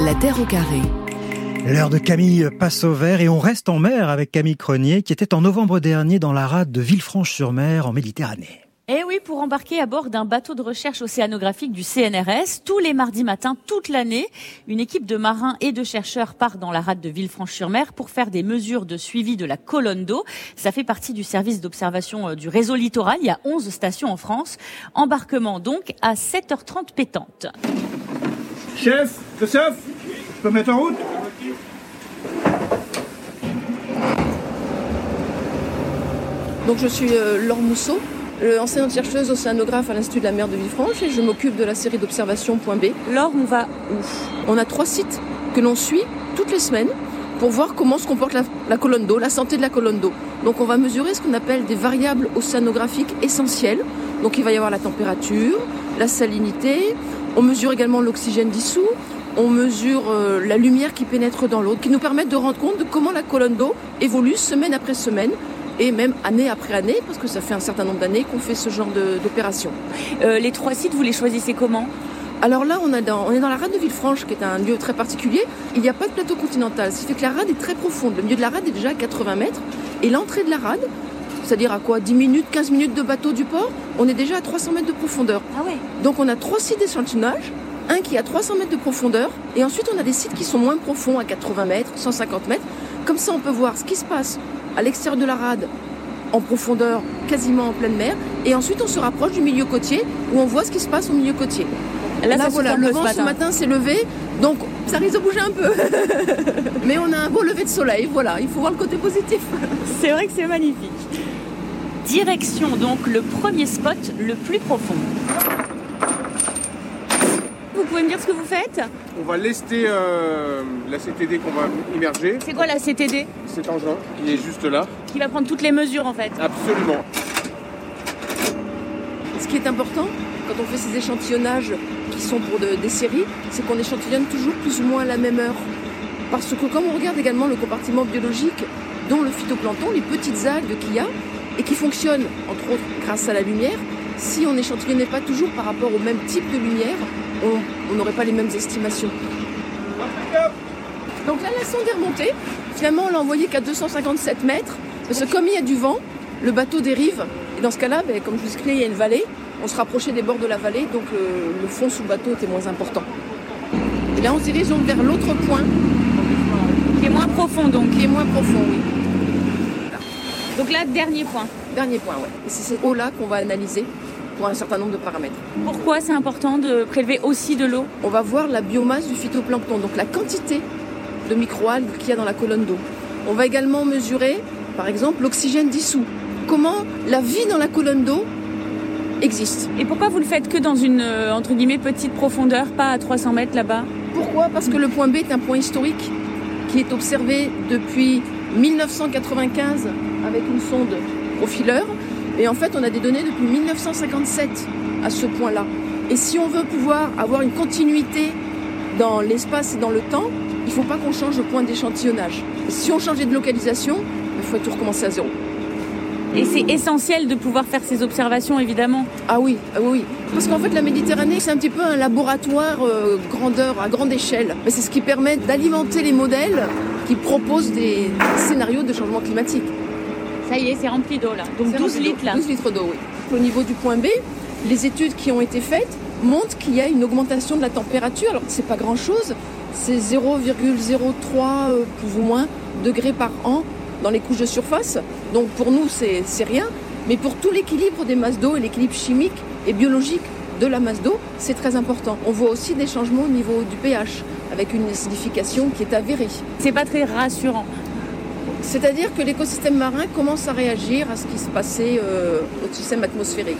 La Terre au carré. L'heure de Camille passe au vert et on reste en mer avec Camille Cronier qui était en novembre dernier dans la rade de Villefranche-sur-Mer en Méditerranée. Eh oui, pour embarquer à bord d'un bateau de recherche océanographique du CNRS, tous les mardis matins, toute l'année, une équipe de marins et de chercheurs part dans la rade de Villefranche-sur-Mer pour faire des mesures de suivi de la colonne d'eau. Ça fait partie du service d'observation euh, du réseau littoral. Il y a 11 stations en France. Embarquement donc à 7h30 pétante. Chef, Christophe, je peux mettre en route? Donc je suis euh, Laure Mousseau, enseignante chercheuse océanographe à l'Institut de la mer de Villefranche et je m'occupe de la série d'observation Point B. Laure, on va où On a trois sites que l'on suit toutes les semaines pour voir comment se comporte la, la colonne d'eau, la santé de la colonne d'eau. Donc on va mesurer ce qu'on appelle des variables océanographiques essentielles. Donc il va y avoir la température, la salinité, on mesure également l'oxygène dissous, on mesure euh, la lumière qui pénètre dans l'eau, qui nous permettent de rendre compte de comment la colonne d'eau évolue semaine après semaine et même année après année, parce que ça fait un certain nombre d'années qu'on fait ce genre d'opération. Euh, les trois sites, vous les choisissez comment? Alors là, on, est dans la rade de Villefranche, qui est un lieu très particulier. Il n'y a pas de plateau continental, ce qui fait que la rade est très profonde. Le milieu de la rade est déjà à 80 mètres. Et l'entrée de la rade, c'est-à-dire à quoi? 10 minutes, 15 minutes de bateau du port, on est déjà à 300 mètres de profondeur. Ah ouais. Donc on a trois sites d'échantillonnage, un qui est à 300 mètres de profondeur, et ensuite on a des sites qui sont moins profonds, à 80 mètres, 150 mètres. Comme ça, on peut voir ce qui se passe à l'extérieur de la rade, en profondeur, quasiment en pleine mer. Et ensuite, on se rapproche du milieu côtier où on voit ce qui se passe au milieu côtier. Là, voilà, le vent ce matin, s'est levé, donc ça risque de bouger un peu. Mais on a un beau lever de soleil, voilà, il faut voir le côté positif. C'est vrai que c'est magnifique. Direction donc le premier spot le plus profond. Vous pouvez me dire ce que vous faites On va lester euh, la CTD qu'on va immerger. C'est quoi la CTD Cet engin qui est juste là. Qui va prendre toutes les mesures en fait. Absolument. Ce qui est important quand on fait ces échantillonnages qui sont pour de- des séries, c'est qu'on échantillonne toujours plus ou moins à la même heure. Parce que comme on regarde également le compartiment biologique, dont le phytoplancton, les petites algues qu'il y a, et qui fonctionnent entre autres grâce à la lumière, si on n'échantillonnait pas toujours par rapport au même type de lumière, on on n'aurait pas les mêmes estimations. Donc là, la sonde est remontée. Finalement, on l'a envoyée qu'à 257 mètres. Parce que comme il y a du vent, le bateau dérive. Et dans ce cas-là, ben, comme je vous expliquais, il y a une vallée. On se rapprochait des bords de la vallée, donc le, le fond sous le bateau était moins important. Et là, on se dirige donc vers l'autre point, Qui est moins profond donc. qui est moins profond, oui. Donc là, dernier point. Dernier point, ouais. Et c'est cette eau-là qu'on va analyser pour un certain nombre de paramètres. Pourquoi c'est important de prélever aussi de l'eau? On va voir la biomasse du phytoplancton, donc la quantité de microalgues qu'il y a dans la colonne d'eau. On va également mesurer, par exemple, l'oxygène dissous. Comment la vie dans la colonne d'eau existe. Et pourquoi vous le faites que dans une euh, entre guillemets petite profondeur, pas à 300 mètres là-bas? Pourquoi? Parce que le point B est un point historique qui est observé depuis 1995 avec une sonde profileur. Et en fait, on a des données depuis 1957 à ce point-là. Et si on veut pouvoir avoir une continuité dans l'espace et dans le temps, il ne faut pas qu'on change de point d'échantillonnage. Si on changeait de localisation, il faut tout recommencer à zéro. Et c'est essentiel de pouvoir faire ces observations évidemment. Ah oui, ah oui. Parce qu'en fait, la Méditerranée, c'est un petit peu un laboratoire euh, grandeur, à grande échelle. Mais c'est ce qui permet d'alimenter les modèles qui proposent des scénarios de changement climatique. Ça y est, c'est rempli d'eau là. Donc C'est 12 rempli d'eau. litres là. 12 litres d'eau, oui. Au niveau du point B, les études qui ont été faites montrent qu'il y a une augmentation de la température. Alors, c'est pas grand-chose. C'est 0,03 euh, plus ou moins degrés par an dans les couches de surface. Donc, pour nous, c'est c'est rien. Mais pour tout l'équilibre des masses d'eau et l'équilibre chimique et biologique de la masse d'eau, c'est très important. On voit aussi des changements au niveau du pH, avec une acidification qui est avérée. C'est pas très rassurant. C'est-à-dire que l'écosystème marin commence à réagir à ce qui se passait euh, au système atmosphérique.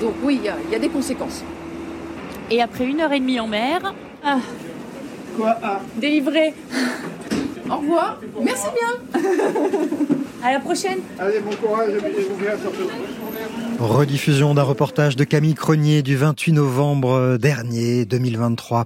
Donc oui, il y a- il y, a des conséquences. Et après une heure et demie en mer, ah, Quoi Ah, délivré. Au revoir. Merci bien. À la prochaine. allez, bon courage et vous verrez surtout. Rediffusion d'un reportage de Camille Cronier du 28 novembre dernier 2023.